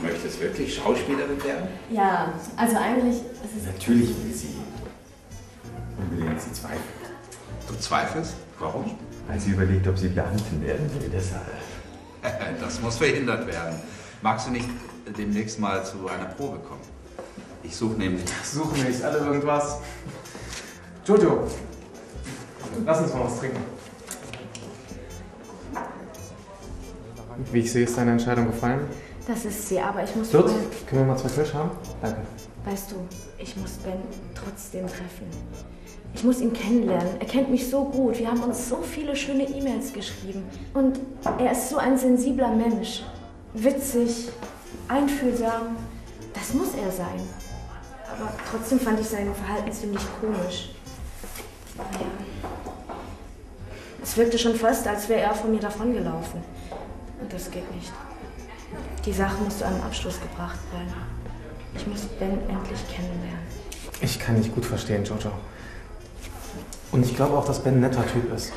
Du möchtest wirklich Schauspielerin werden? Ja, also eigentlich ist es. Natürlich will sie. Unbedingt, sie zweifelt. Du zweifelst? Warum? Weil sie überlegt, ob sie Beamtin werden will, deshalb. Das muss verhindert werden. Magst du nicht demnächst mal zu einer Probe kommen? Ich suche nämlich. Suchen nicht alle irgendwas. Jojo, lass uns mal was trinken. Wie ich sehe, ist deine Entscheidung gefallen. Das ist sie, aber ich muss. Lutz, können wir mal zwei Kölsch haben? Danke. Weißt du, ich muss Ben trotzdem treffen. Ich muss ihn kennenlernen. Er kennt mich so gut. Wir haben uns so viele schöne E-Mails geschrieben. Und er ist so ein sensibler Mensch. Witzig, einfühlsam. Das muss er sein. Aber trotzdem fand ich sein Verhalten ziemlich komisch. Naja. Es wirkte schon fast, als wäre er von mir davongelaufen. Und das geht nicht. Die Sache muss zu einem Abschluss gebracht werden. Ich muss Ben endlich kennenlernen. Ich kann dich gut verstehen, Jojo. Und ich glaube auch, dass Ben ein netter Typ ist.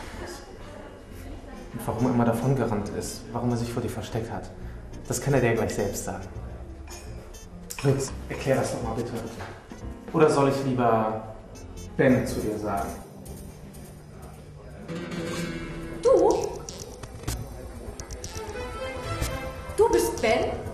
Und warum er immer davongerannt ist, warum er sich vor dir versteckt hat, das kann er dir gleich selbst sagen. Lutz, erklär das doch mal bitte. Oder soll ich lieber Ben zu dir sagen? Du? Bist Ben?